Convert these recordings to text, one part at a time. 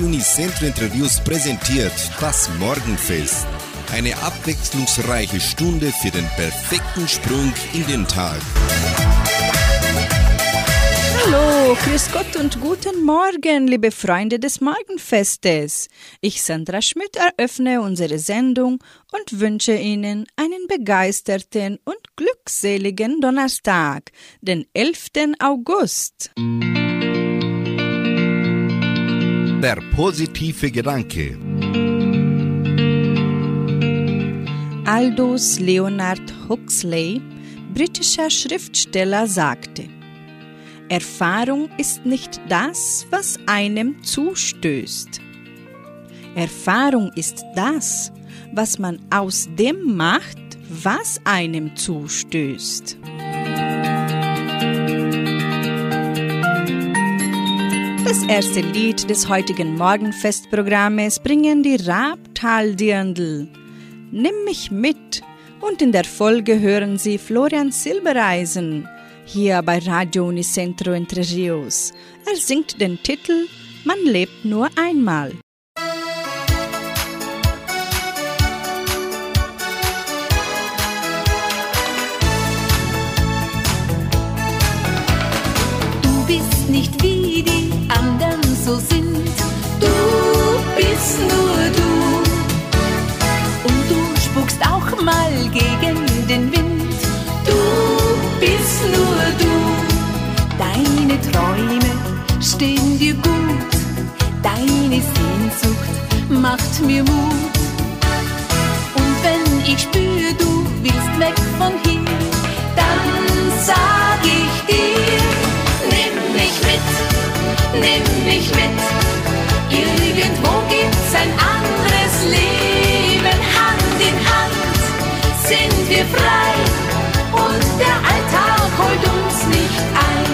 Radio Unicentro Interviews präsentiert das Morgenfest. Eine abwechslungsreiche Stunde für den perfekten Sprung in den Tag. Hallo, grüß Gott und guten Morgen, liebe Freunde des Morgenfestes. Ich, Sandra Schmidt, eröffne unsere Sendung und wünsche Ihnen einen begeisterten und glückseligen Donnerstag, den 11. August. Der positive Gedanke. Aldous Leonard Huxley, britischer Schriftsteller, sagte, Erfahrung ist nicht das, was einem zustößt. Erfahrung ist das, was man aus dem macht, was einem zustößt. Das erste Lied des heutigen Morgenfestprogrammes bringen die Rabtaldirndl. Nimm mich mit und in der Folge hören Sie Florian Silbereisen hier bei Radio Unicentro Entre Rios. Er singt den Titel Man lebt nur einmal. Du bist nicht wie nur du. Und du spuckst auch mal gegen den Wind. Du bist nur du. Deine Träume stehen dir gut. Deine Sehnsucht macht mir Mut. Und wenn ich spüre, du willst weg von hier, dann sag ich dir, nimm mich mit, nimm mich mit. Gibt's ein anderes Leben, Hand in Hand sind wir frei und der Alltag holt uns nicht ein.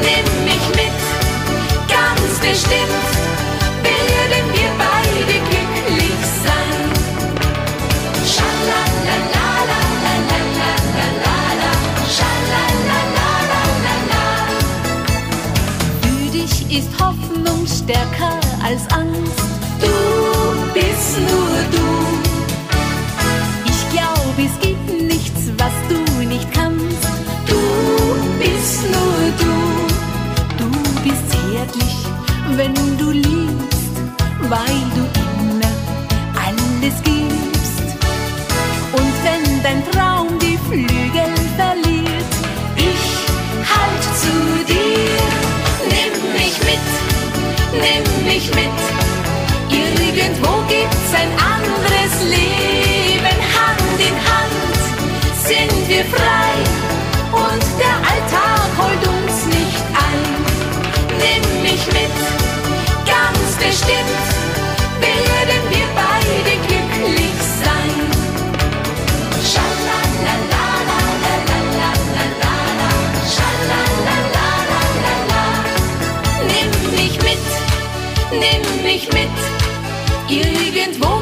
Nimm mich mit, ganz bestimmt werden wir beide glücklich sein. Dich ist Hoffnung stärker als Angst. Bist nur du. Ich glaube, es gibt nichts, was du nicht kannst. Du bist nur du. Du bist zärtlich, wenn du liebst, weil du immer alles gibst. Und wenn dein Traum die Flügel verliert, ich halt zu dir. Nimm mich mit, nimm mich mit. Frei und der Alltag holt uns nicht ein. Nimm mich mit, ganz bestimmt werden wir beide glücklich sein. Nimm nimm mich mit. Irgendwo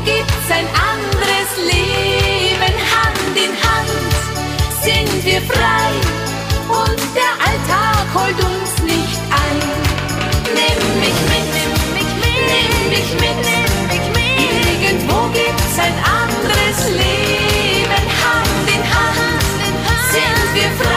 sind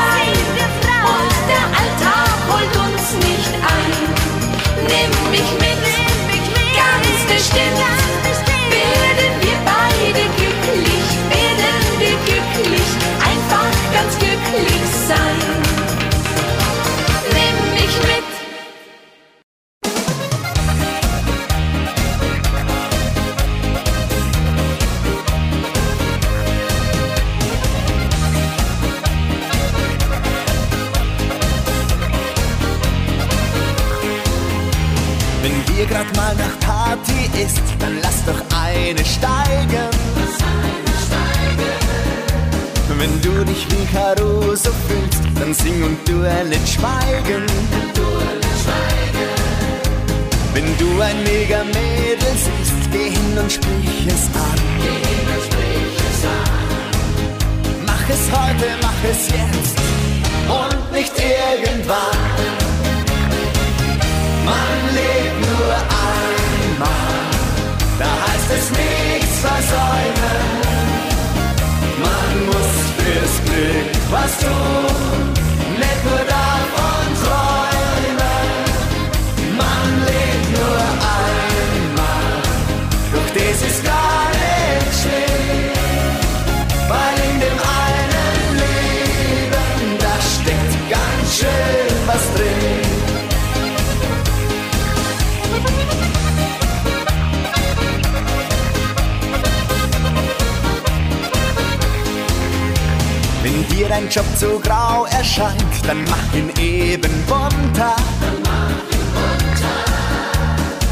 dein Job zu grau erscheint, dann mach ihn eben bunter.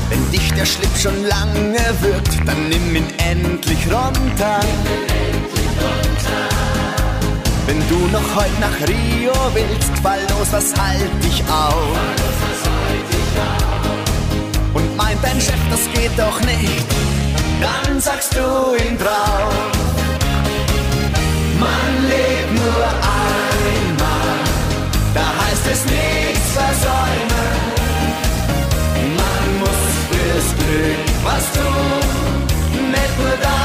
Wenn dich der Schlips schon lange wirkt, dann nimm ihn endlich runter. Wenn du noch heute nach Rio willst, fall los, was halt dich auf? Und meint dein Chef, das geht doch nicht, dann sagst du ihm drauf. Man lebt nur einmal, da heißt es nichts versäumen. Man muss fürs Glück was tun, nicht nur davon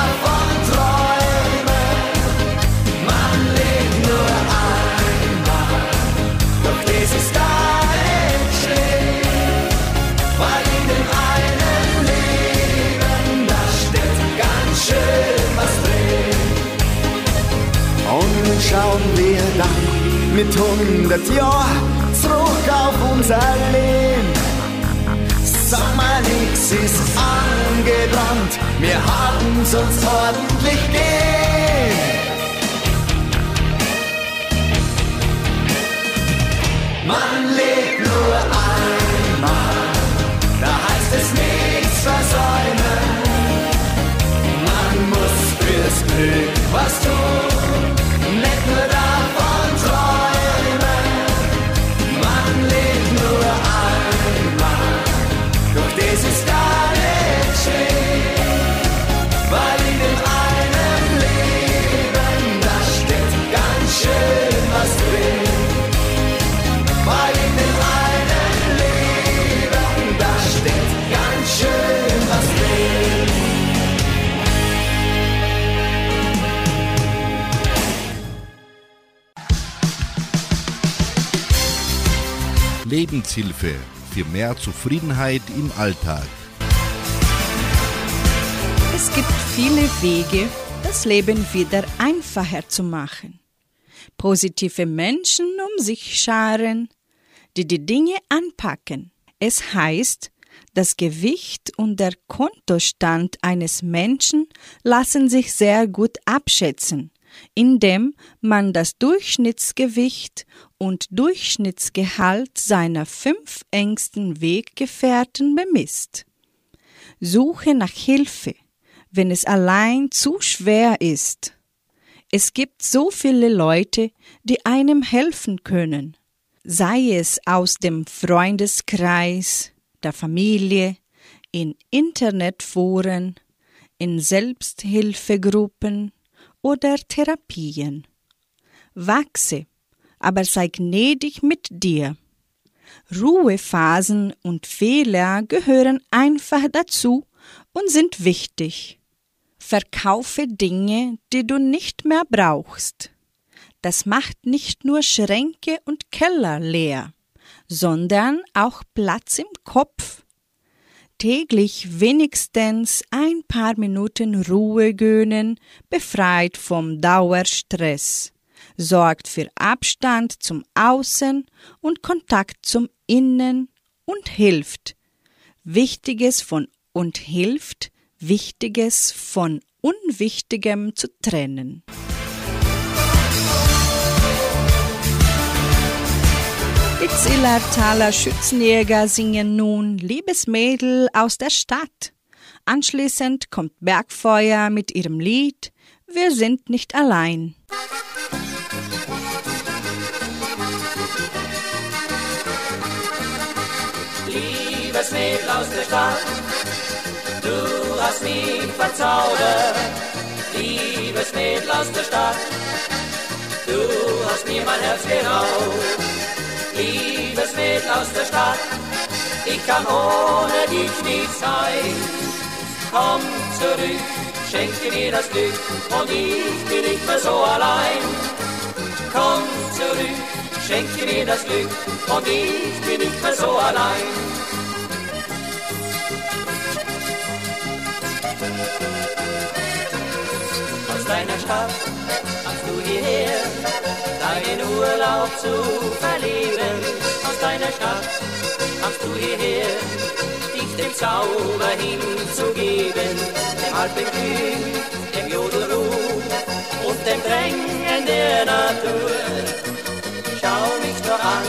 schauen wir dann mit 100 Jahren zurück auf unser Leben. Sag mal, nix ist angebrannt, wir haben's uns ordentlich gehen. Man lebt nur einmal, da heißt es nichts versäumen. Man muss fürs Glück was tun, Lebenshilfe für mehr Zufriedenheit im Alltag. Es gibt viele Wege, das Leben wieder einfacher zu machen. Positive Menschen um sich scharen, die die Dinge anpacken. Es heißt, das Gewicht und der Kontostand eines Menschen lassen sich sehr gut abschätzen, indem man das Durchschnittsgewicht und Durchschnittsgehalt seiner fünf engsten Weggefährten bemisst. Suche nach Hilfe, wenn es allein zu schwer ist. Es gibt so viele Leute, die einem helfen können, sei es aus dem Freundeskreis, der Familie, in Internetforen, in Selbsthilfegruppen oder Therapien. Wachse, aber sei gnädig mit dir. Ruhephasen und Fehler gehören einfach dazu und sind wichtig. Verkaufe Dinge, die du nicht mehr brauchst. Das macht nicht nur Schränke und Keller leer, sondern auch Platz im Kopf. Täglich wenigstens ein paar Minuten Ruhe gönnen, befreit vom Dauerstress, sorgt für Abstand zum Außen und Kontakt zum Innen und hilft. Wichtiges von und hilft, Wichtiges von Unwichtigem zu trennen. Die Zillertaler Schützenjäger singen nun Liebes Mädel aus der Stadt. Anschließend kommt Bergfeuer mit ihrem Lied Wir sind nicht allein. Liebes Mädel aus der Stadt, du hast mich verzaubert. Liebes Mädel aus der Stadt, du hast mir mein Herz geraubt. Liebes Mädel aus der Stadt, ich kann ohne dich nicht sein. komm zurück, schenke mir das Glück und ich bin nicht mehr so allein. Komm zurück, schenke mir das Glück und ich bin nicht mehr so allein. Aus deiner Stadt kamst du hierher, deinen Urlaub zu verleben. Aus deiner Stadt kamst du hierher, dich dem Zauber hinzugeben, dem Alpenglück, dem Jodelruf und dem Drängen der Natur. Schau mich doch an,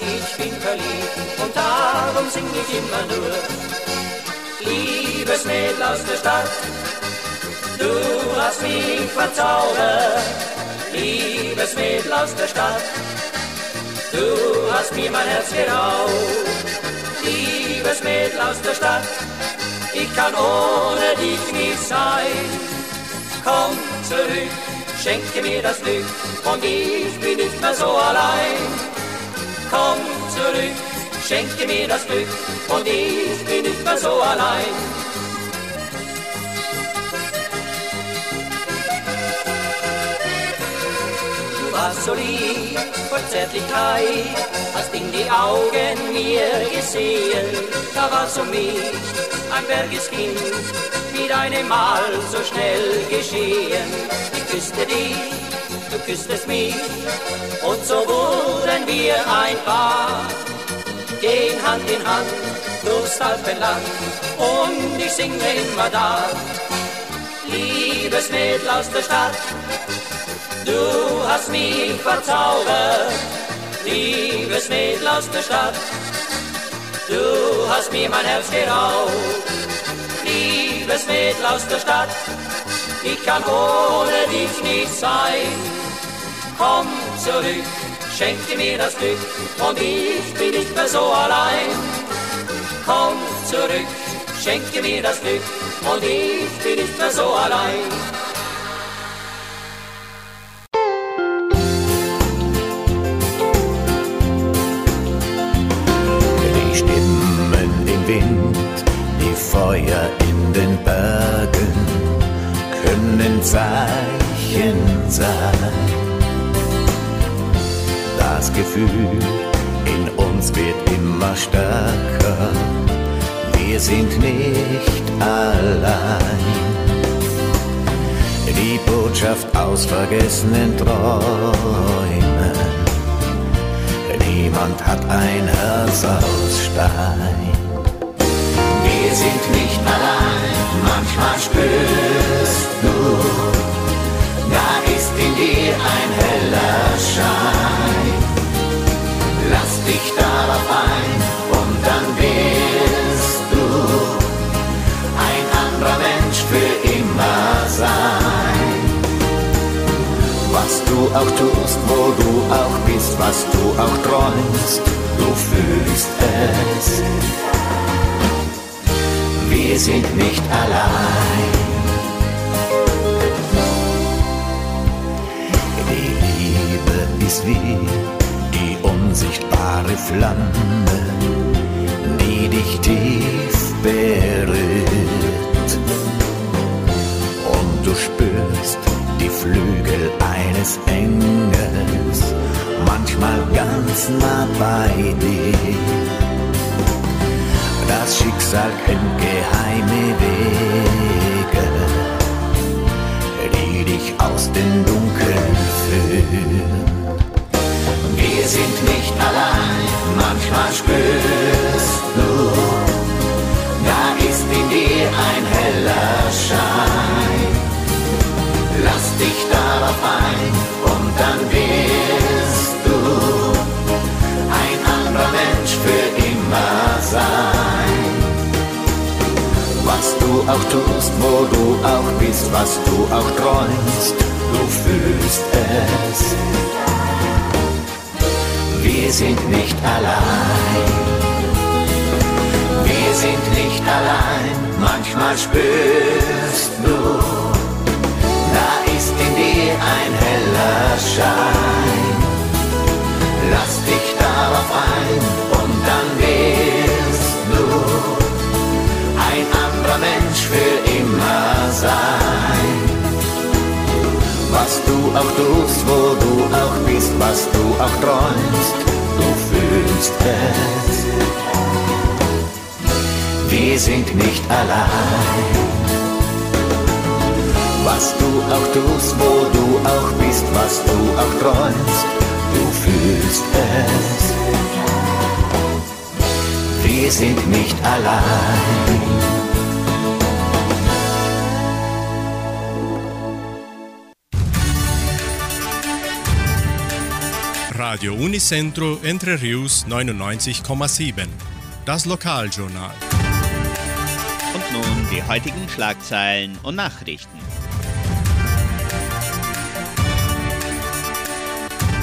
ich bin verliebt und darum sing ich immer nur. Liebes Mädel aus der Stadt, du hast mich verzaubert. Liebes Mädel aus der Stadt, du hast mir mein Herz geraubt. Liebes Mädel aus der Stadt, ich kann ohne dich nicht sein. Komm zurück, schenke mir das Glück und ich bin nicht mehr so allein. Komm zurück, schenke mir das Glück und ich bin nicht mehr so allein. Du warst so lieb vor Zärtlichkeit, hast in die Augen mir gesehen, da war so mich ein Bergeskind, mit einem Mal so schnell geschehen. Ich küsste dich, du küsstest mich, und so wurden wir ein Paar. Gehen Hand in Hand durchs Alpenland, und ich singe immer da. Liebes Mädel aus der Stadt, du hast mich verzaubert. Liebes Mädel aus der Stadt, du hast mir mein Herz geraubt. Liebes Mädel aus der Stadt, ich kann ohne dich nicht sein. Komm zurück, schenke mir das Glück und ich bin nicht mehr so allein. Komm zurück, schenke mir das Glück und ich bin nicht mehr so allein. Wind, die Feuer in den Bergen können Zeichen sein. Das Gefühl in uns wird immer stärker. Wir sind nicht allein. Die Botschaft aus vergessenen Träumen. Niemand hat ein Herz aus Stein. Sind nicht allein, manchmal spürst du, da ist in dir ein heller Schein. Lass dich darauf ein und dann wirst du ein anderer Mensch für immer sein. Was du auch tust, wo du auch bist, was du auch träumst, du fühlst es. Wir sind nicht allein. Die Liebe ist wie die unsichtbare Flamme, die dich tief berührt und du spürst die Flügel eines Engels, manchmal ganz nah bei dir. Das Schicksal kennt geheime Wege, die dich aus dem Dunkeln führen. Wir sind nicht allein, manchmal spürst du, da ist in dir ein heller Schein. Lass dich darauf ein und dann wirst auch tust, wo du auch bist, was du auch träumst, du fühlst es. Wir sind nicht allein. Wir sind nicht allein, manchmal spürst du, da ist in dir ein heller Schein. für immer sein. Was du auch tust, wo du auch bist, was du auch träumst, du fühlst es. Wir sind nicht allein. Was du auch tust, wo du auch bist, was du auch träumst, du fühlst es. Wir sind nicht allein. Radio Unicentro Entre Rius 99,7. Das Lokaljournal. Und nun die heutigen Schlagzeilen und Nachrichten.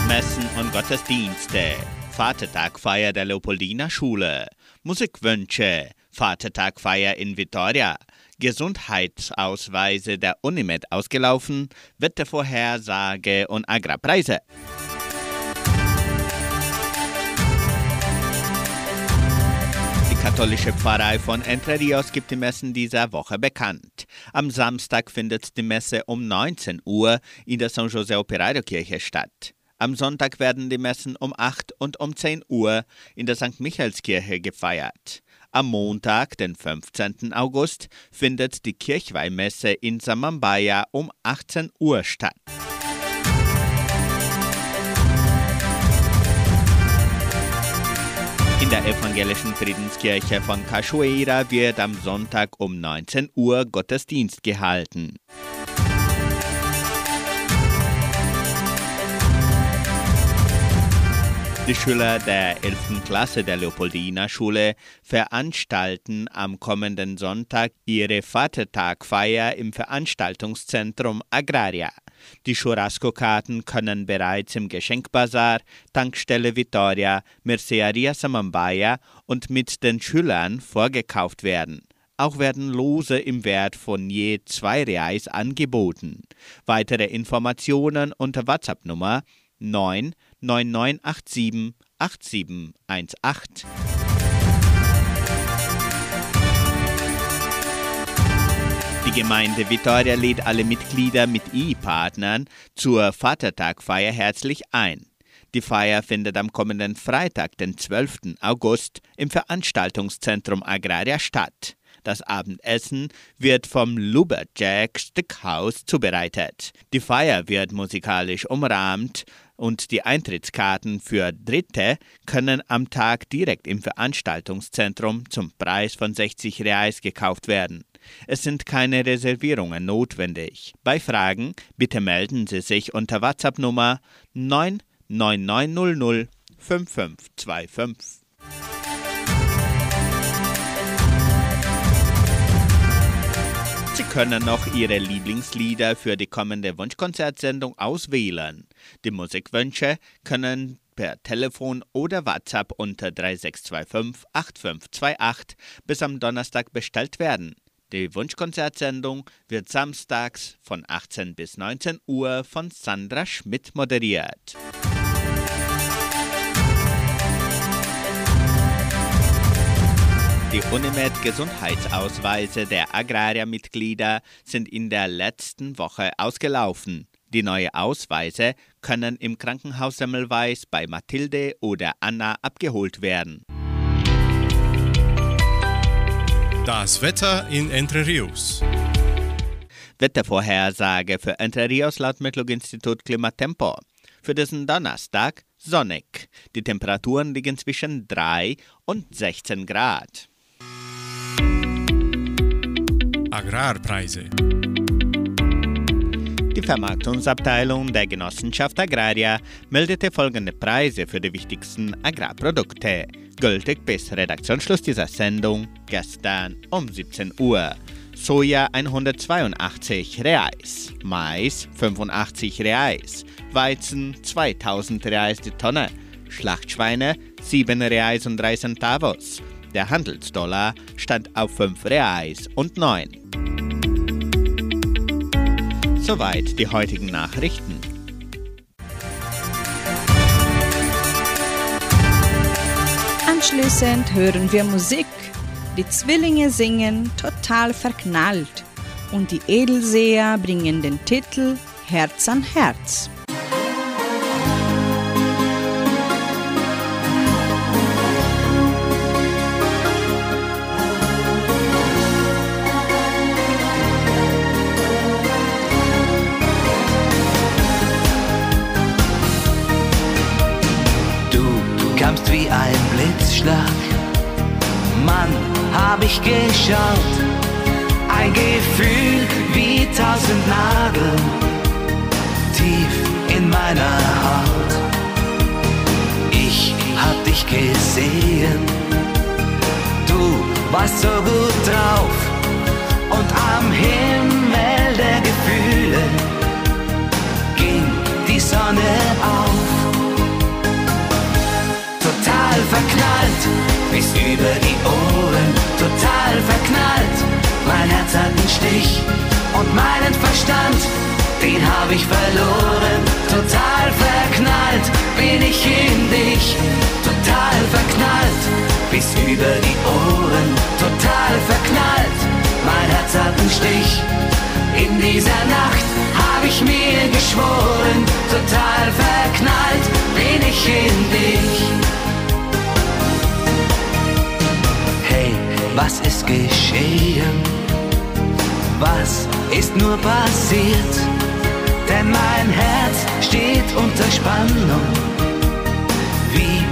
Messen und Gottesdienste. Vatertagfeier der Leopoldina Schule. Musikwünsche. Vatertagfeier in Vitoria. Gesundheitsausweise der Unimed ausgelaufen. Wettervorhersage und Agrarpreise. Katholische Pfarrei von Entre Rios gibt die Messen dieser Woche bekannt. Am Samstag findet die Messe um 19 Uhr in der San José Operario Kirche statt. Am Sonntag werden die Messen um 8 und um 10 Uhr in der St. Michaelskirche gefeiert. Am Montag, den 15. August, findet die Kirchweihmesse in Samambaya um 18 Uhr statt. Der evangelischen Friedenskirche von Cachoeira wird am Sonntag um 19 Uhr Gottesdienst gehalten. Die Schüler der 11. Klasse der Leopoldina Schule veranstalten am kommenden Sonntag ihre Vatertagfeier im Veranstaltungszentrum Agraria. Die Churrasco-Karten können bereits im Geschenkbazar, Tankstelle Vittoria, Merceria Samambaya und mit den Schülern vorgekauft werden. Auch werden Lose im Wert von je zwei Reais angeboten. Weitere Informationen unter WhatsApp-Nummer 99987 8718. Die Gemeinde Vittoria lädt alle Mitglieder mit E-Partnern zur Vatertagfeier herzlich ein. Die Feier findet am kommenden Freitag, den 12. August, im Veranstaltungszentrum Agraria statt. Das Abendessen wird vom Luberjack Stickhaus zubereitet. Die Feier wird musikalisch umrahmt und die Eintrittskarten für Dritte können am Tag direkt im Veranstaltungszentrum zum Preis von 60 Reais gekauft werden. Es sind keine Reservierungen notwendig. Bei Fragen bitte melden Sie sich unter WhatsApp-Nummer 99900 5525. Sie können noch Ihre Lieblingslieder für die kommende Wunschkonzertsendung auswählen. Die Musikwünsche können per Telefon oder WhatsApp unter 3625 8528 bis am Donnerstag bestellt werden. Die Wunschkonzertsendung wird samstags von 18 bis 19 Uhr von Sandra Schmidt moderiert. Die Unimed Gesundheitsausweise der Agrariermitglieder sind in der letzten Woche ausgelaufen. Die neuen Ausweise können im Krankenhaus Semmelweis bei Mathilde oder Anna abgeholt werden. Das Wetter in Entre Rios. Wettervorhersage für Entre Rios laut Metlog-Institut Klimatempo. Für diesen Donnerstag sonnig. Die Temperaturen liegen zwischen 3 und 16 Grad. Agrarpreise. Die Vermarktungsabteilung der Genossenschaft Agraria meldete folgende Preise für die wichtigsten Agrarprodukte gültig bis Redaktionsschluss dieser Sendung gestern um 17 Uhr. Soja 182 Reais, Mais 85 Reais, Weizen 2000 Reais die Tonne, Schlachtschweine 7 Reais und 3 Centavos. Der Handelsdollar stand auf 5 Reais und 9. Soweit die heutigen Nachrichten. Anschließend hören wir Musik. Die Zwillinge singen total verknallt und die Edelseher bringen den Titel Herz an Herz. Geschaut, ein Gefühl wie tausend Nadeln tief in meiner Haut. Ich hab dich gesehen, du warst so gut drauf. Und am Himmel der Gefühle ging die Sonne auf. Total verknallt, bis über die Ohren, total verknallt. Mein Herz hat einen Stich und meinen Verstand, den hab ich verloren. Total verknallt bin ich in dich, total verknallt, bis über die Ohren, total verknallt. Mein Herz hat einen Stich. In dieser Nacht hab ich mir geschworen, total verknallt bin ich in dich. Was ist geschehen? Was ist nur passiert? Denn mein Herz steht unter Spannung, wie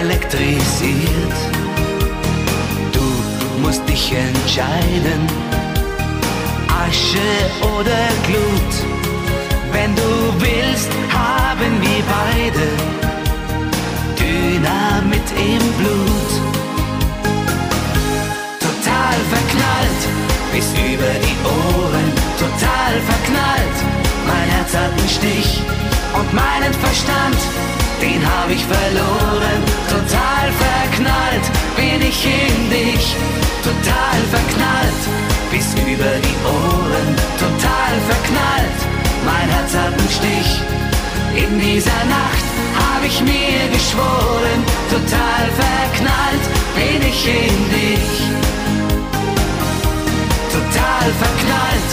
elektrisiert. Du musst dich entscheiden, Asche oder Glut. Wenn du willst, hab ich verloren. Total verknallt bin ich in dich, total verknallt, bis über die Ohren, total verknallt. Mein Herz hat einen Stich. In dieser Nacht hab ich mir geschworen, total verknallt bin ich in dich total verknallt,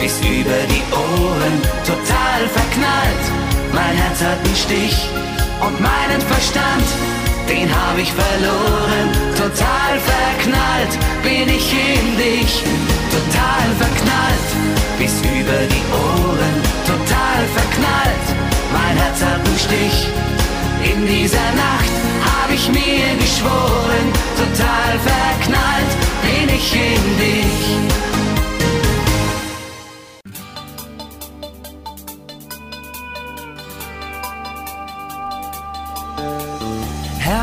bis über die Ohren, total verknallt. Mein Herz hat einen Stich und meinen Verstand, den hab ich verloren. Total verknallt bin ich in dich, total verknallt, bis über die Ohren, total verknallt. Mein Herz hat einen Stich. In dieser Nacht hab ich mir geschworen, total verknallt bin ich in dich.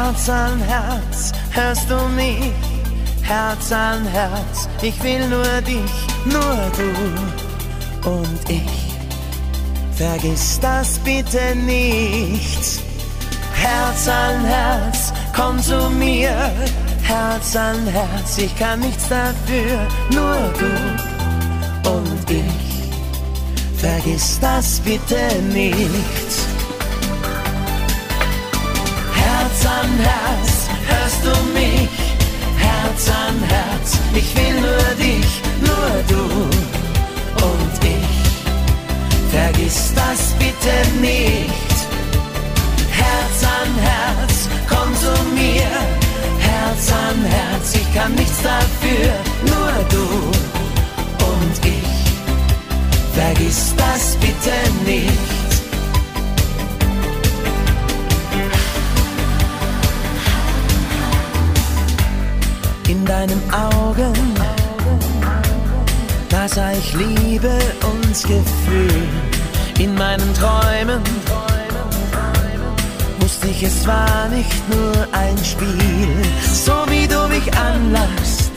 Herz an Herz, hörst du mich? Herz an Herz, ich will nur dich, nur du und ich. Vergiss das bitte nicht. Herz an Herz, komm zu mir. Herz an Herz, ich kann nichts dafür, nur du und ich. Vergiss das bitte nicht. Es war nicht nur ein Spiel. So wie du mich anlachst,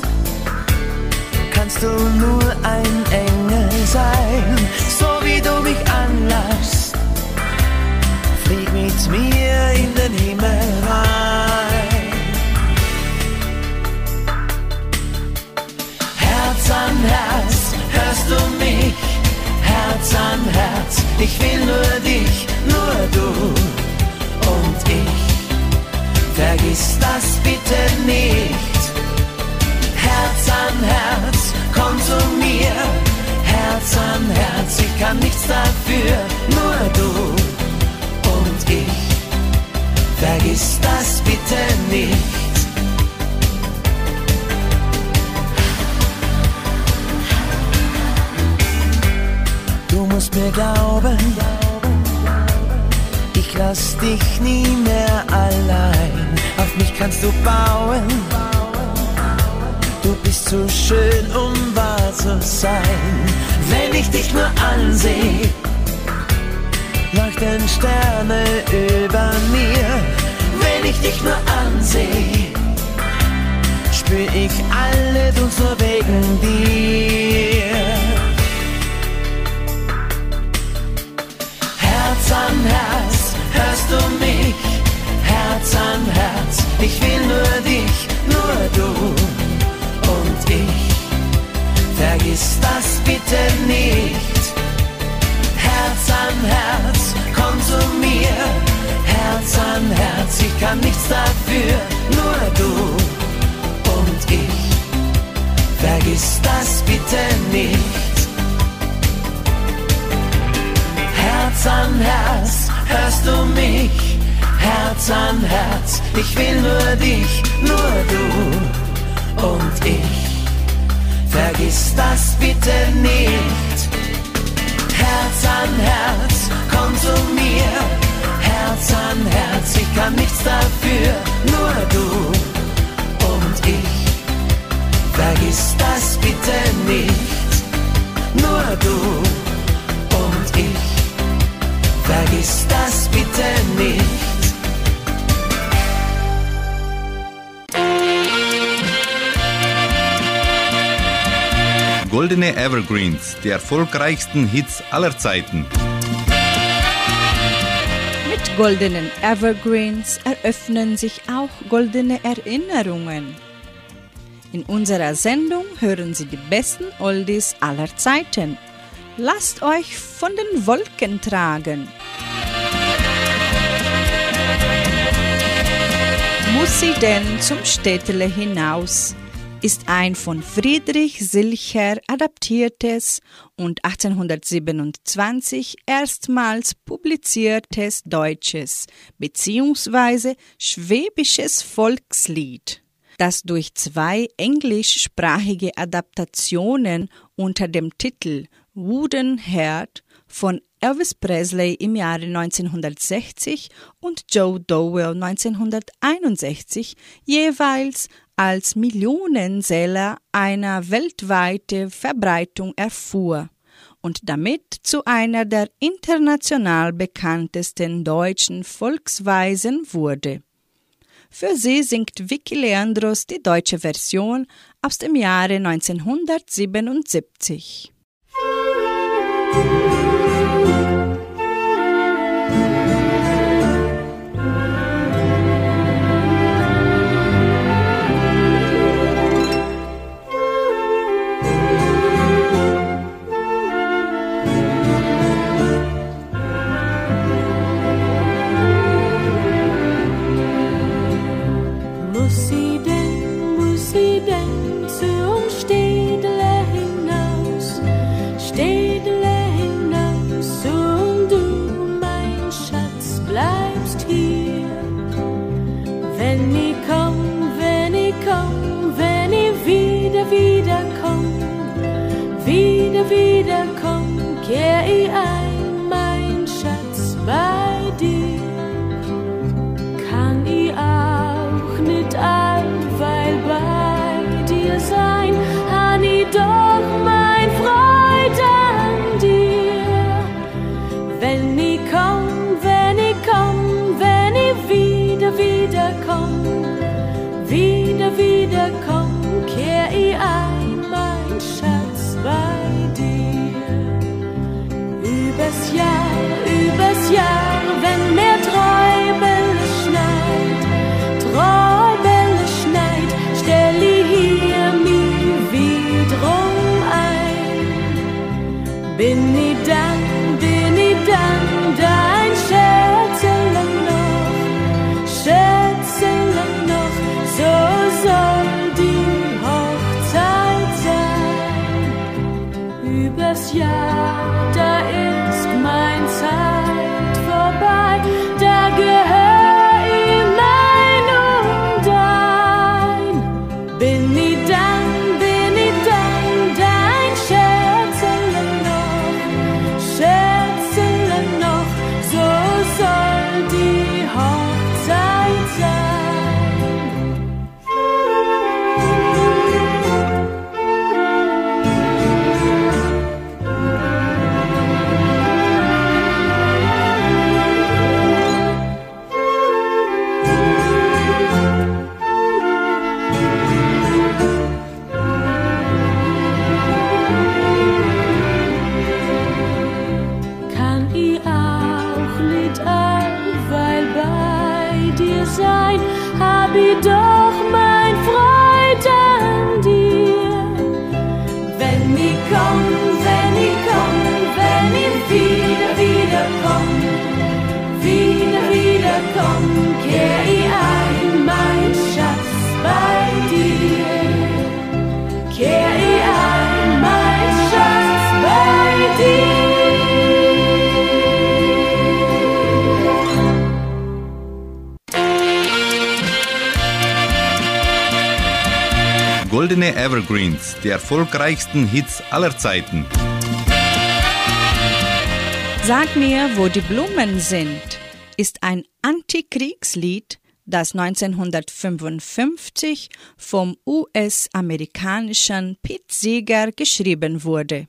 kannst du nur ein Engel sein. So wie du mich anlachst, flieg mit mir in den Himmel rein. Herz an Herz, hörst du mich? Herz an Herz, ich will nur dich, nur du. Vergiss das bitte nicht. Herz an Herz, komm zu mir. Herz an Herz, ich kann nichts dafür, nur du und ich. Vergiss das bitte nicht. Du musst mir glauben, lass dich nie mehr allein. Auf mich kannst du bauen. Du bist zu schön, um wahr zu sein. Wenn ich dich nur ansehe, leuchten Sterne über mir. Wenn ich dich nur ansehe, spür ich alle uns nur wegen dir. Herz an Herz, hörst du mich? Herz an Herz, ich will nur dich, nur du und ich. Vergiss das bitte nicht. Herz an Herz, komm zu mir. Herz an Herz, ich kann nichts dafür, nur du und ich. Vergiss das bitte nicht. Herz an Herz, hörst du mich? Herz an Herz, ich will nur dich, nur du und ich. Vergiss das bitte nicht. Herz an Herz, komm zu mir. Herz an Herz, ich kann nichts dafür, nur du und ich. Vergiss das bitte nicht. Nur du und ich. Vergiss das bitte nicht. Goldene Evergreens, die erfolgreichsten Hits aller Zeiten. Mit goldenen Evergreens eröffnen sich auch goldene Erinnerungen. In unserer Sendung hören Sie die besten Oldies aller Zeiten. Lasst euch von den Wolken tragen. Muss sie denn zum Städtele hinaus? ist ein von Friedrich Silcher adaptiertes und 1827 erstmals publiziertes deutsches bzw. schwäbisches Volkslied, das durch zwei englischsprachige Adaptationen unter dem Titel Wooden Heart von Elvis Presley im Jahre 1960 und Joe Dowell 1961 jeweils als Millionenseller einer weltweiten Verbreitung erfuhr und damit zu einer der international bekanntesten deutschen Volksweisen wurde. Für sie singt Vicky Leandros die deutsche Version aus dem Jahre 1977. Muss komm, kehr ich Evergreens, die erfolgreichsten Hits aller Zeiten. Sag mir, wo die Blumen sind, ist ein Antikriegslied, das 1955 vom US-amerikanischen Pete Seeger geschrieben wurde.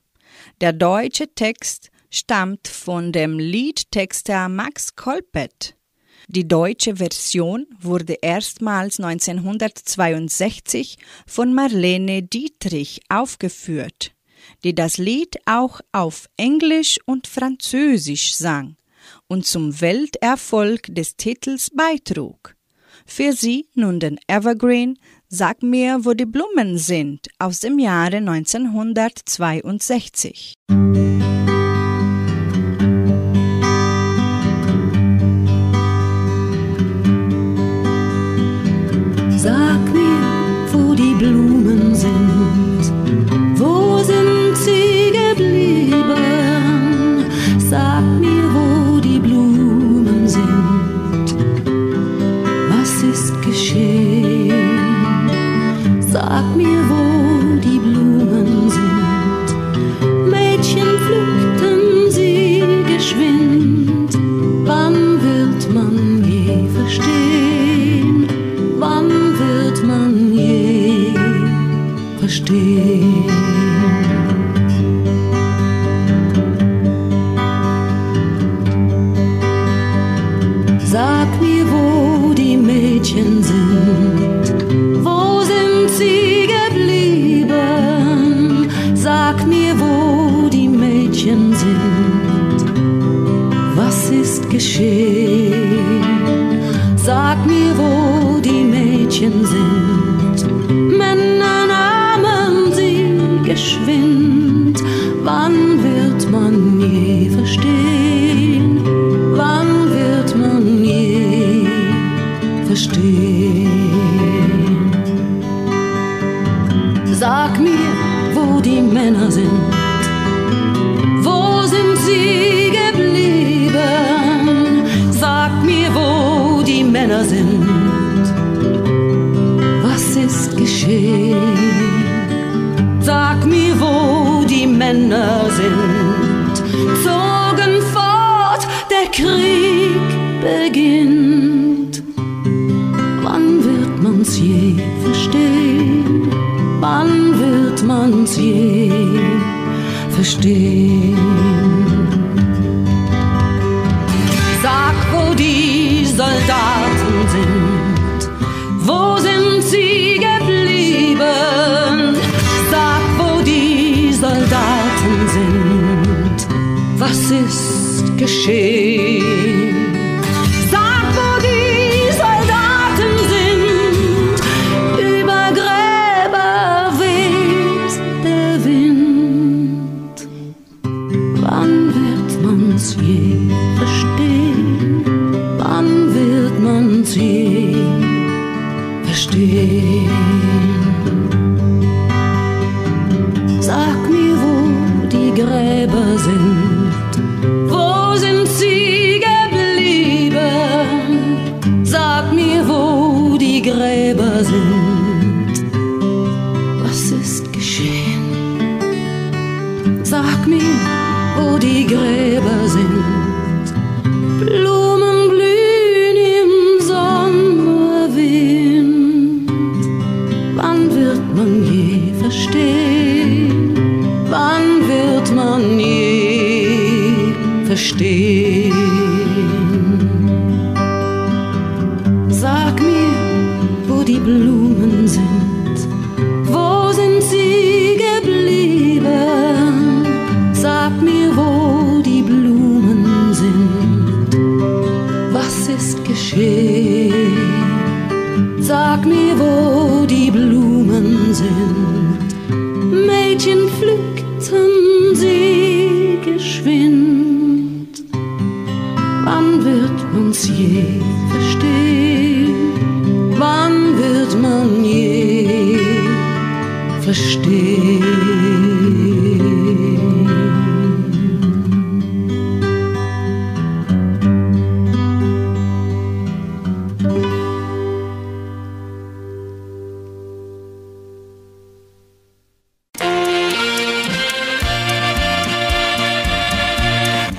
Der deutsche Text stammt von dem Liedtexter Max Kolpet. Die deutsche Version wurde erstmals 1962 von Marlene Dietrich aufgeführt, die das Lied auch auf Englisch und Französisch sang und zum Welterfolg des Titels beitrug. Für sie nun den Evergreen Sag mir, wo die Blumen sind aus dem Jahre 1962.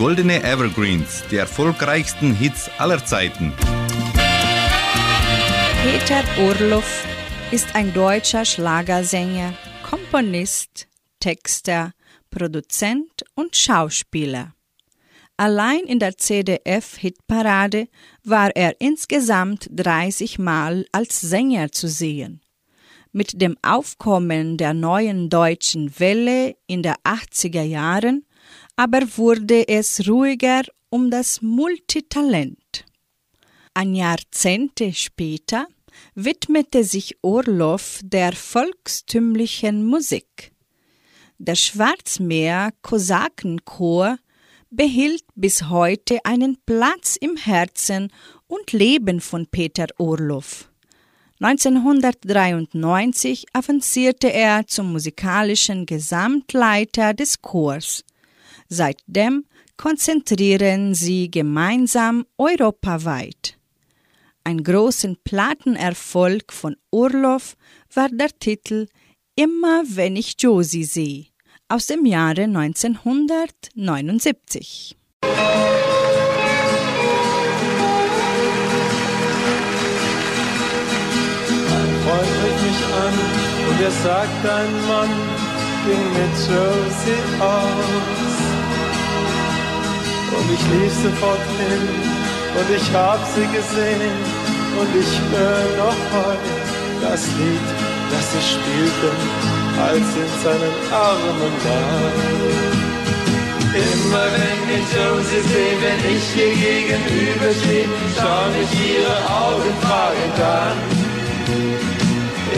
Goldene Evergreens, die erfolgreichsten Hits aller Zeiten. Peter Orloff ist ein deutscher Schlagersänger, Komponist, Texter, Produzent und Schauspieler. Allein in der CDF-Hitparade war er insgesamt 30 Mal als Sänger zu sehen. Mit dem Aufkommen der neuen deutschen Welle in der 80er Jahren aber wurde es ruhiger um das Multitalent. Ein Jahrzehnte später widmete sich Orloff der volkstümlichen Musik. Der Schwarzmeer-Kosakenchor behielt bis heute einen Platz im Herzen und Leben von Peter Orloff. 1993 avancierte er zum musikalischen Gesamtleiter des Chors. Seitdem konzentrieren sie gemeinsam europaweit. Ein großen Plattenerfolg von Urlaub war der Titel Immer wenn ich Josie sehe aus dem Jahre 1979. Ein Freund rief mich an und er sagt, ein Mann ging mit Josie aus. Und ich lief sofort hin und ich hab sie gesehen und ich höre noch heute das Lied, das sie spielten, als in seinen Armen war. Immer wenn ich Josie sehe, wenn ich ihr gegenüber stehe, schau mich ihre Augen fragend an.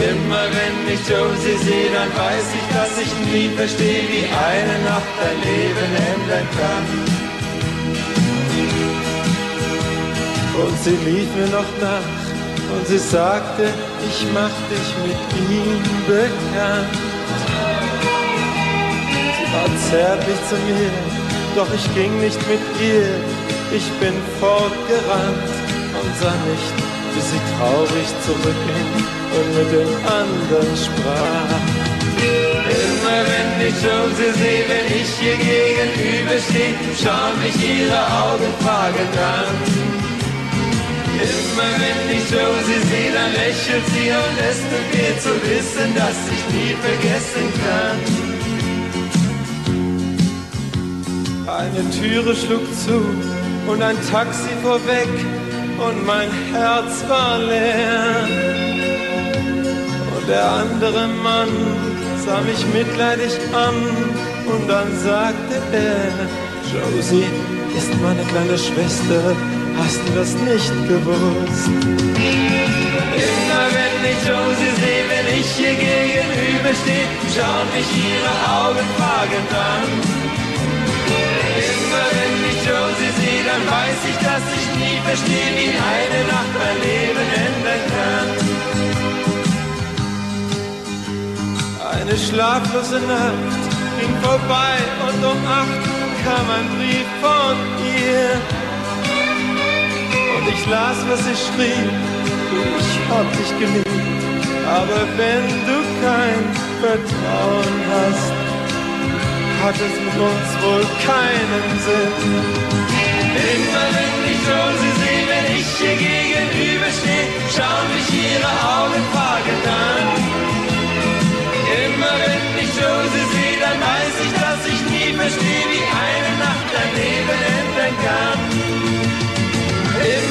Immer wenn ich Josie sehe, dann weiß ich, dass ich nie verstehe, wie eine Nacht dein Leben ändern kann. Und sie lief mir noch nach und sie sagte, ich mach dich mit ihm bekannt. Sie war zärtlich zu mir, doch ich ging nicht mit ihr. Ich bin fortgerannt und sah nicht, wie sie traurig zurückging und mit dem anderen sprach. Immer wenn ich Josie sehe, wenn ich ihr gegenüberstehe, schauen mich ihre Augen fragend an. Immer wenn ich Josie sehe, dann lächelt sie und es tut mir zu wissen, dass ich nie vergessen kann. Eine Türe schlug zu und ein Taxi vorweg und mein Herz war leer. Und der andere Mann sah mich mitleidig an und dann sagte er, Josie ist meine kleine Schwester Hast du das nicht gewusst? Immer wenn ich Josie sehe, wenn ich ihr gegenüber stehe, schauen mich ihre Augen fragend an. Immer wenn ich Josie sehe, dann weiß ich, dass ich nie verstehe, wie eine Nacht mein Leben ändern kann. Eine schlaflose Nacht ging vorbei und um acht kam ein Brief von ihr. Und ich las, was sie schrieb, ich hab dich geliebt. Aber wenn du kein Vertrauen hast, hat es mit uns wohl keinen Sinn. Immer wenn ich Josie sehe, wenn ich ihr gegenüberstehe, schauen mich ihre Augen fragend an. Immer wenn ich Josie sehe, dann weiß ich, dass ich nie verstehe, wie eine Nacht dein Leben ändern kann.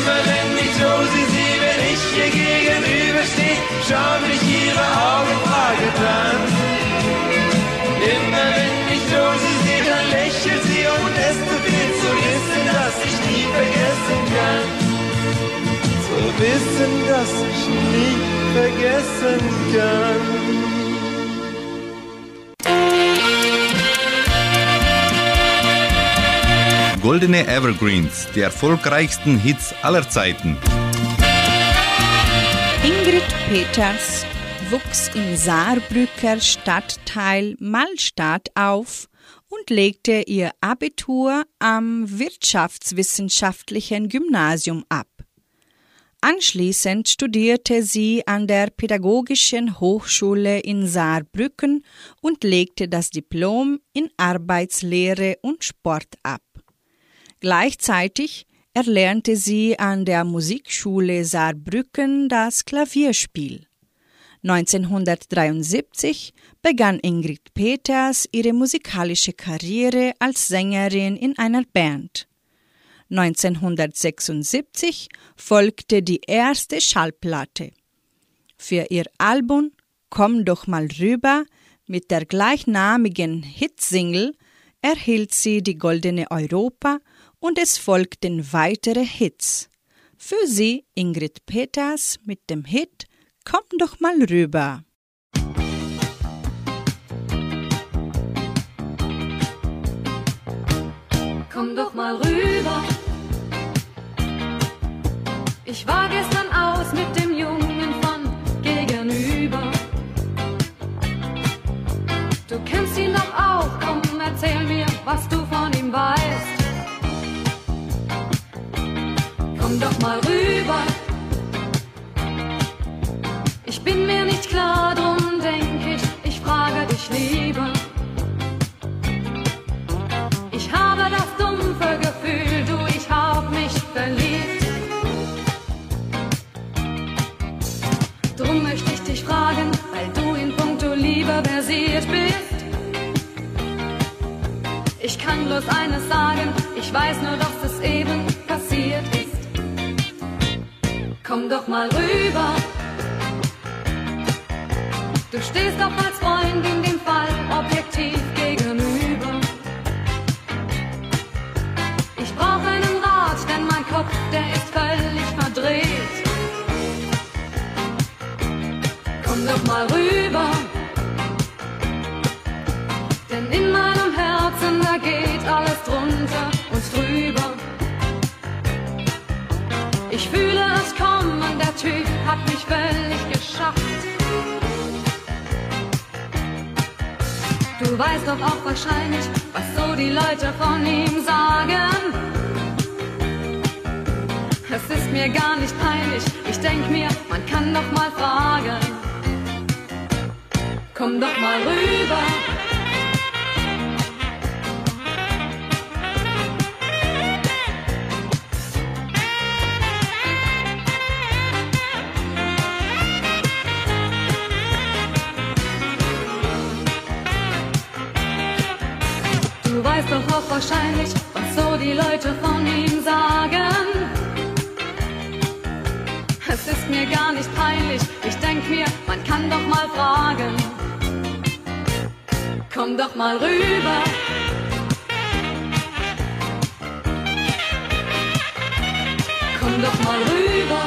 Immer wenn ich Josie sehe, wenn ich ihr gegenüberstehe, schauen mich ihre Augen fragend an. Immer wenn ich Josie sehe, dann lächelt sie und es weh zu wissen, dass ich nie vergessen kann. Zu wissen, dass ich nie vergessen kann. Goldene Evergreens, die erfolgreichsten Hits aller Zeiten. Ingrid Peters wuchs im Saarbrücker Stadtteil Malstadt auf und legte ihr Abitur am Wirtschaftswissenschaftlichen Gymnasium ab. Anschließend studierte sie an der Pädagogischen Hochschule in Saarbrücken und legte das Diplom in Arbeitslehre und Sport ab. Gleichzeitig erlernte sie an der Musikschule Saarbrücken das Klavierspiel. 1973 begann Ingrid Peters ihre musikalische Karriere als Sängerin in einer Band. 1976 folgte die erste Schallplatte. Für ihr Album Komm doch mal rüber mit der gleichnamigen Hitsingle erhielt sie die Goldene Europa und es folgten weitere Hits. Für sie Ingrid Peters mit dem Hit Komm doch mal rüber. Komm doch mal rüber. Ich war gestern aus mit dem Jungen von gegenüber. Du kennst ihn doch auch, komm, erzähl mir, was du Ich bin mir nicht klar, drum denk ich, ich frage dich lieber. Ich habe das dumpfe Gefühl, du, ich hab mich verliebt. Drum möchte ich dich fragen, weil du in puncto Liebe versiert bist. Ich kann bloß eines sagen, ich weiß nur, dass es eben passiert ist. Komm doch mal rüber. Du stehst doch als Freundin dem Fall objektiv gegenüber. Ich brauch einen Rat, denn mein Kopf, der ist völlig verdreht. Komm doch mal rüber. Denn in meinem Herzen, da geht alles drunter und drüber. Ich fühle es kommen, der Typ hat mich völlig Du weißt doch auch wahrscheinlich, was so die Leute von ihm sagen. Es ist mir gar nicht peinlich, ich denk mir, man kann doch mal fragen. Komm doch mal rüber. Weißt doch auch wahrscheinlich, was so die Leute von ihm sagen. Es ist mir gar nicht peinlich, ich denk mir, man kann doch mal fragen. Komm doch mal rüber. Komm doch mal rüber.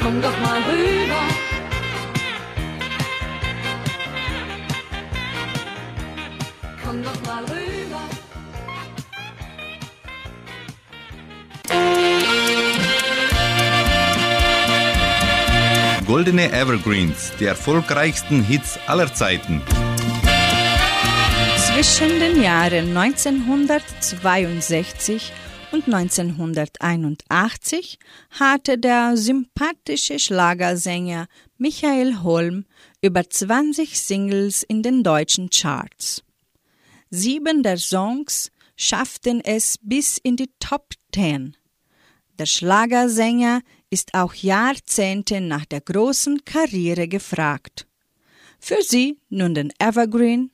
Komm doch mal rüber. Goldene Evergreens, die erfolgreichsten Hits aller Zeiten. Zwischen den Jahren 1962 und 1981 hatte der sympathische Schlagersänger Michael Holm über 20 Singles in den deutschen Charts. Sieben der Songs schafften es bis in die Top Ten. Der Schlagersänger ist auch Jahrzehnte nach der großen Karriere gefragt. Für sie nun den Evergreen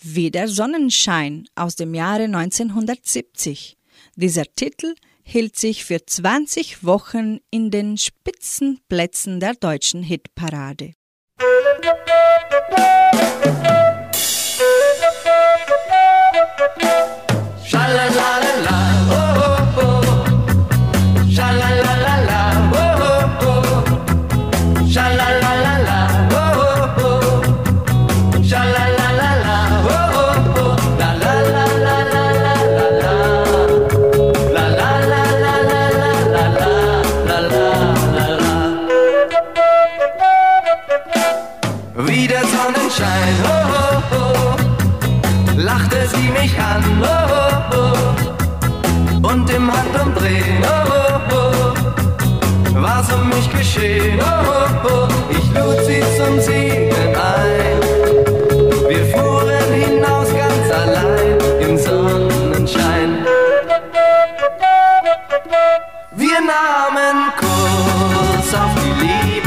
wie der Sonnenschein aus dem Jahre 1970. Dieser Titel hielt sich für 20 Wochen in den Spitzenplätzen der deutschen Hitparade. Schalalala,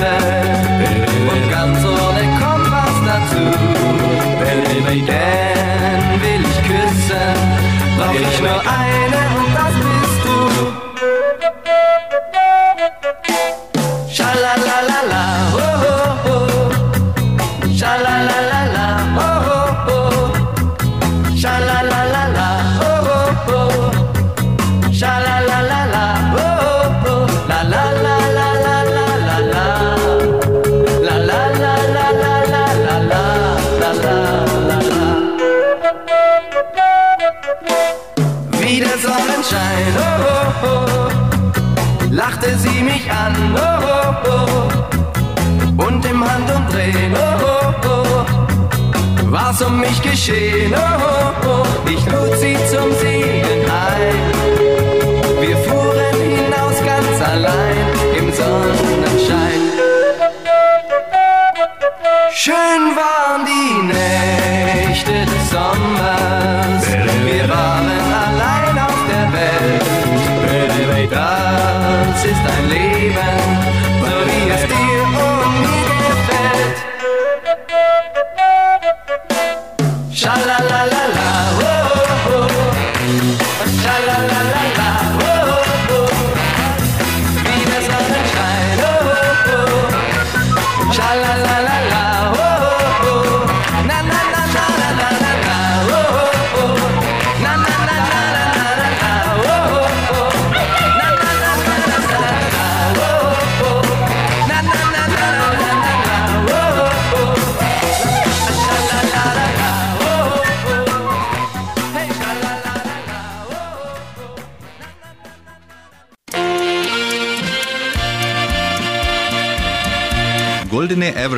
Liebe und ganz ohne Kompass dazu. Denn sie mich an, oh, oh, oh. und im Handumdrehen, oh, oh, oh. war's um mich geschehen, oh, oh, oh. ich lud sie zum Segen ein. Wir fuhren hinaus ganz allein im Sonnenschein. Schön waren die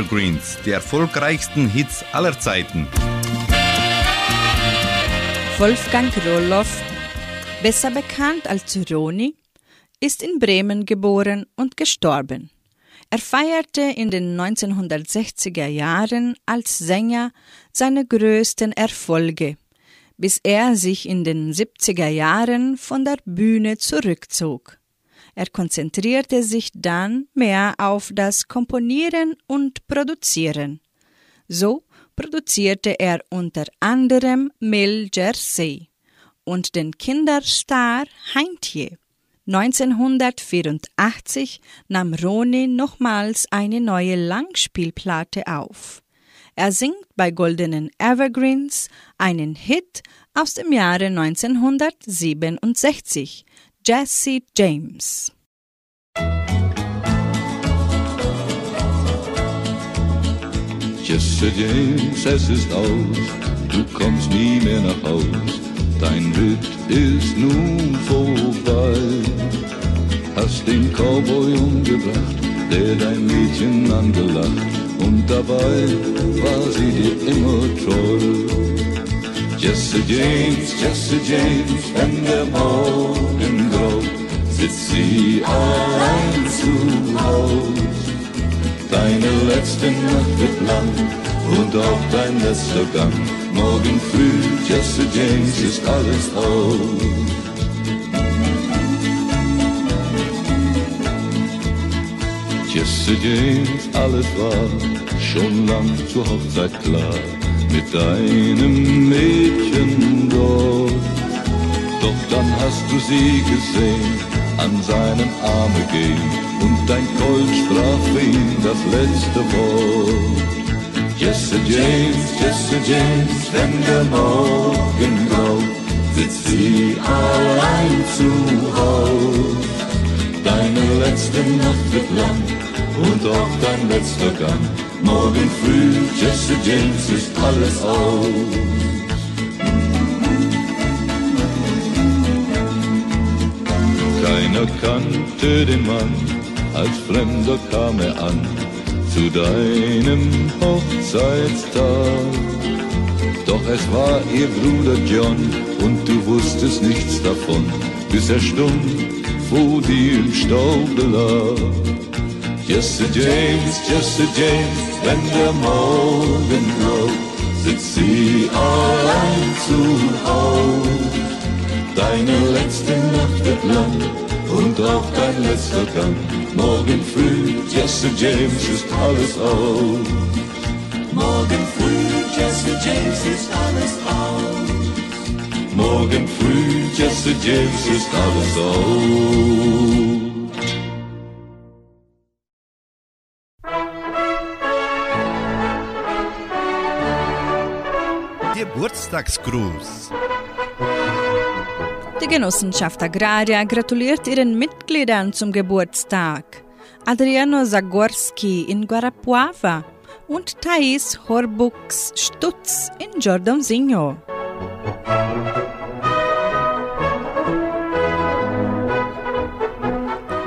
Evergreens, die erfolgreichsten Hits aller Zeiten. Wolfgang Roloff, besser bekannt als Roni, ist in Bremen geboren und gestorben. Er feierte in den 1960er Jahren als Sänger seine größten Erfolge, bis er sich in den 70er Jahren von der Bühne zurückzog. Er konzentrierte sich dann mehr auf das Komponieren und Produzieren. So produzierte er unter anderem Mel Jersey und den Kinderstar Heintje. 1984 nahm Roni nochmals eine neue Langspielplatte auf. Er singt bei Goldenen Evergreens einen Hit aus dem Jahre 1967, Jesse James. Jesse James, es ist aus, du kommst nie mehr nach Haus, dein Ritt ist nun vorbei. Hast den Cowboy umgebracht, der dein Mädchen angelacht, und dabei war sie dir immer treu. Jesse James, Jesse James, wenn der Morgen sitzt sie allein zu Haus. Deine letzte Nacht wird lang und auch dein letzter Gang. Morgen früh, Jesse James, ist alles aus. Jesse James, alles war schon lang zur Hochzeit klar mit deinem Mädchen dort. Doch dann hast du sie gesehen, an seinen Arme gehen und dein Colt sprach für ihn das letzte Wort. Jesse James, Jesse James, wenn der Morgen graut, sitzt sie allein zu Haus. Deine letzte Nacht wird lang und auch dein letzter Gang. Morgen früh, Jesse James, ist alles aus. Keiner kannte den Mann, als Fremder kam er an zu deinem Hochzeitstag. Doch es war ihr Bruder John und du wusstest nichts davon, bis er stumm vor dir im Staube lag. Jesse James, Jesse James, wenn der Morgen graut, sitzt sie allein zu Haus. Deine letzte Nacht wird lang und auch dein letzter Gang. Morgen früh, Jesse James, ist alles aus. Morgen früh, Jesse James, ist alles aus. Morgen früh, Jesse James, ist alles aus. Geburtstagsgruß. Die Genossenschaft Agraria gratuliert ihren Mitgliedern zum Geburtstag. Adriano Zagorski in Guarapuava und Thais Horbux Stutz in Giordãozinho.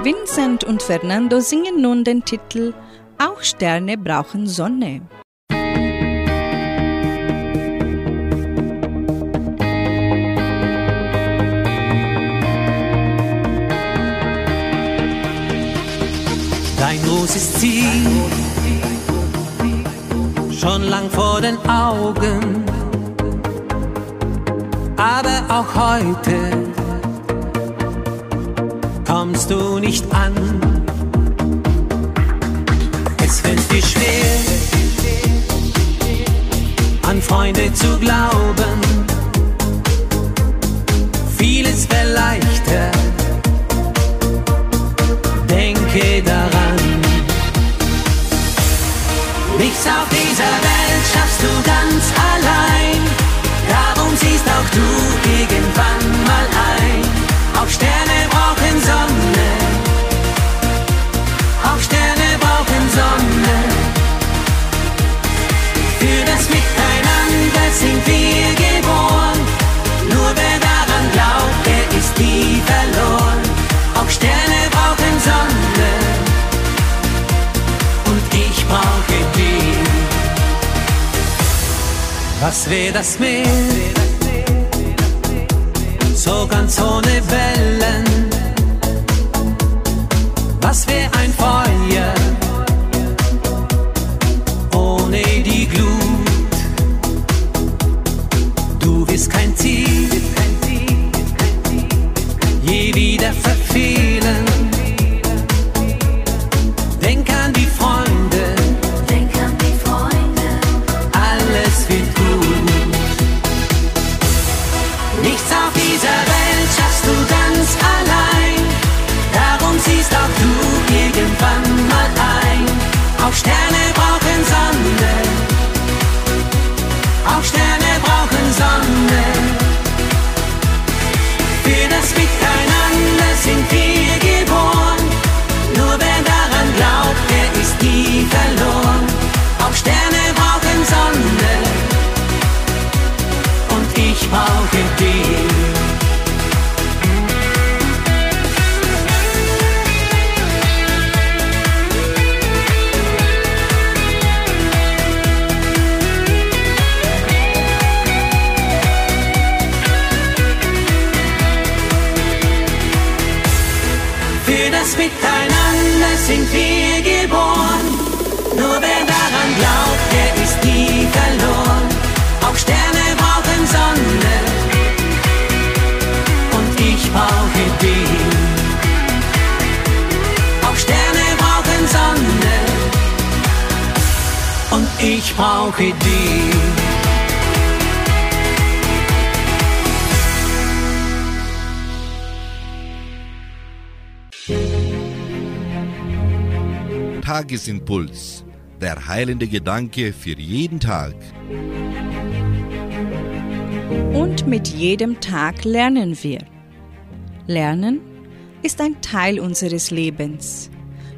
Vincent und Fernando singen nun den Titel Auch Sterne brauchen Sonne. Großes Ziel, schon lang vor den Augen, aber auch heute kommst du nicht an. Es fällt dir schwer, an Freunde zu glauben. Auf dieser Welt schaffst du ganz allein. Darum siehst auch du irgendwann mal ein. Auch Sterne brauchen Sonne. Was wäre das Meer? So ganz ohne Wellen. Was wäre ein Feuer Tagesimpuls. Der heilende Gedanke für jeden Tag. Und mit jedem Tag lernen wir. Lernen ist ein Teil unseres Lebens.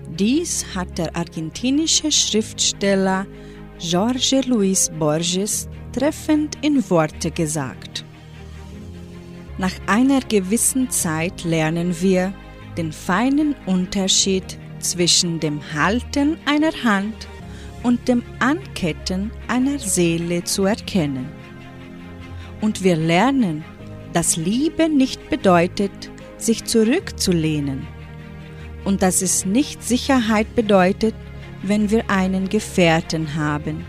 Dies hat der argentinische Schriftsteller Jorge Luis Borges treffend in Worte gesagt. Nach einer gewissen Zeit lernen wir den feinen Unterschied zwischen dem Halten einer Hand und dem Anketten einer Seele zu erkennen. Und wir lernen, dass Liebe nicht bedeutet, sich zurückzulehnen. und dass es nicht Sicherheit bedeutet, wenn wir einen Gefährten haben.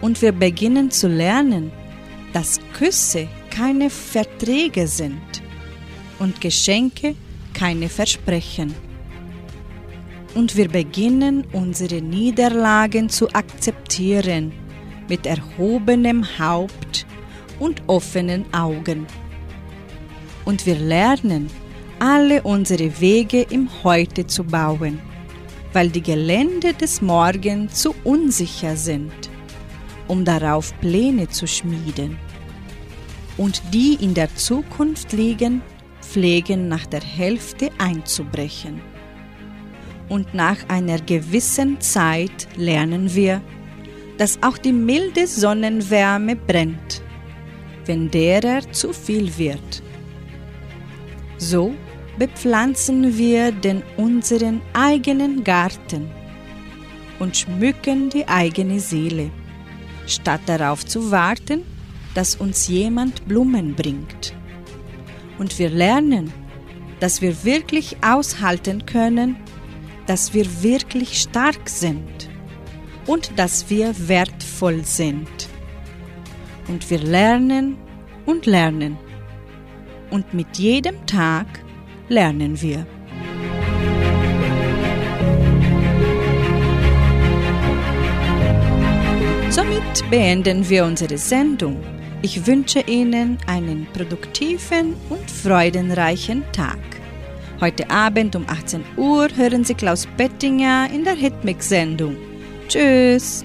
Und wir beginnen zu lernen, dass Küsse keine Verträge sind und Geschenke keine Versprechen. Und wir beginnen unsere Niederlagen zu akzeptieren mit erhobenem Haupt und offenen Augen. Und wir lernen, alle unsere Wege im Heute zu bauen, weil die Gelände des Morgen zu unsicher sind, um darauf Pläne zu schmieden. Und die in der Zukunft liegen, pflegen nach der Hälfte einzubrechen. Und nach einer gewissen Zeit lernen wir, dass auch die milde Sonnenwärme brennt, wenn derer zu viel wird. So bepflanzen wir den unseren eigenen Garten und schmücken die eigene Seele, statt darauf zu warten, dass uns jemand Blumen bringt. Und wir lernen, dass wir wirklich aushalten können, dass wir wirklich stark sind und dass wir wertvoll sind. Und wir lernen und lernen. Und mit jedem Tag lernen wir. Somit beenden wir unsere Sendung. Ich wünsche Ihnen einen produktiven und freudenreichen Tag. Heute Abend um 18 Uhr hören Sie Klaus Bettinger in der Hitmix-Sendung. Tschüss!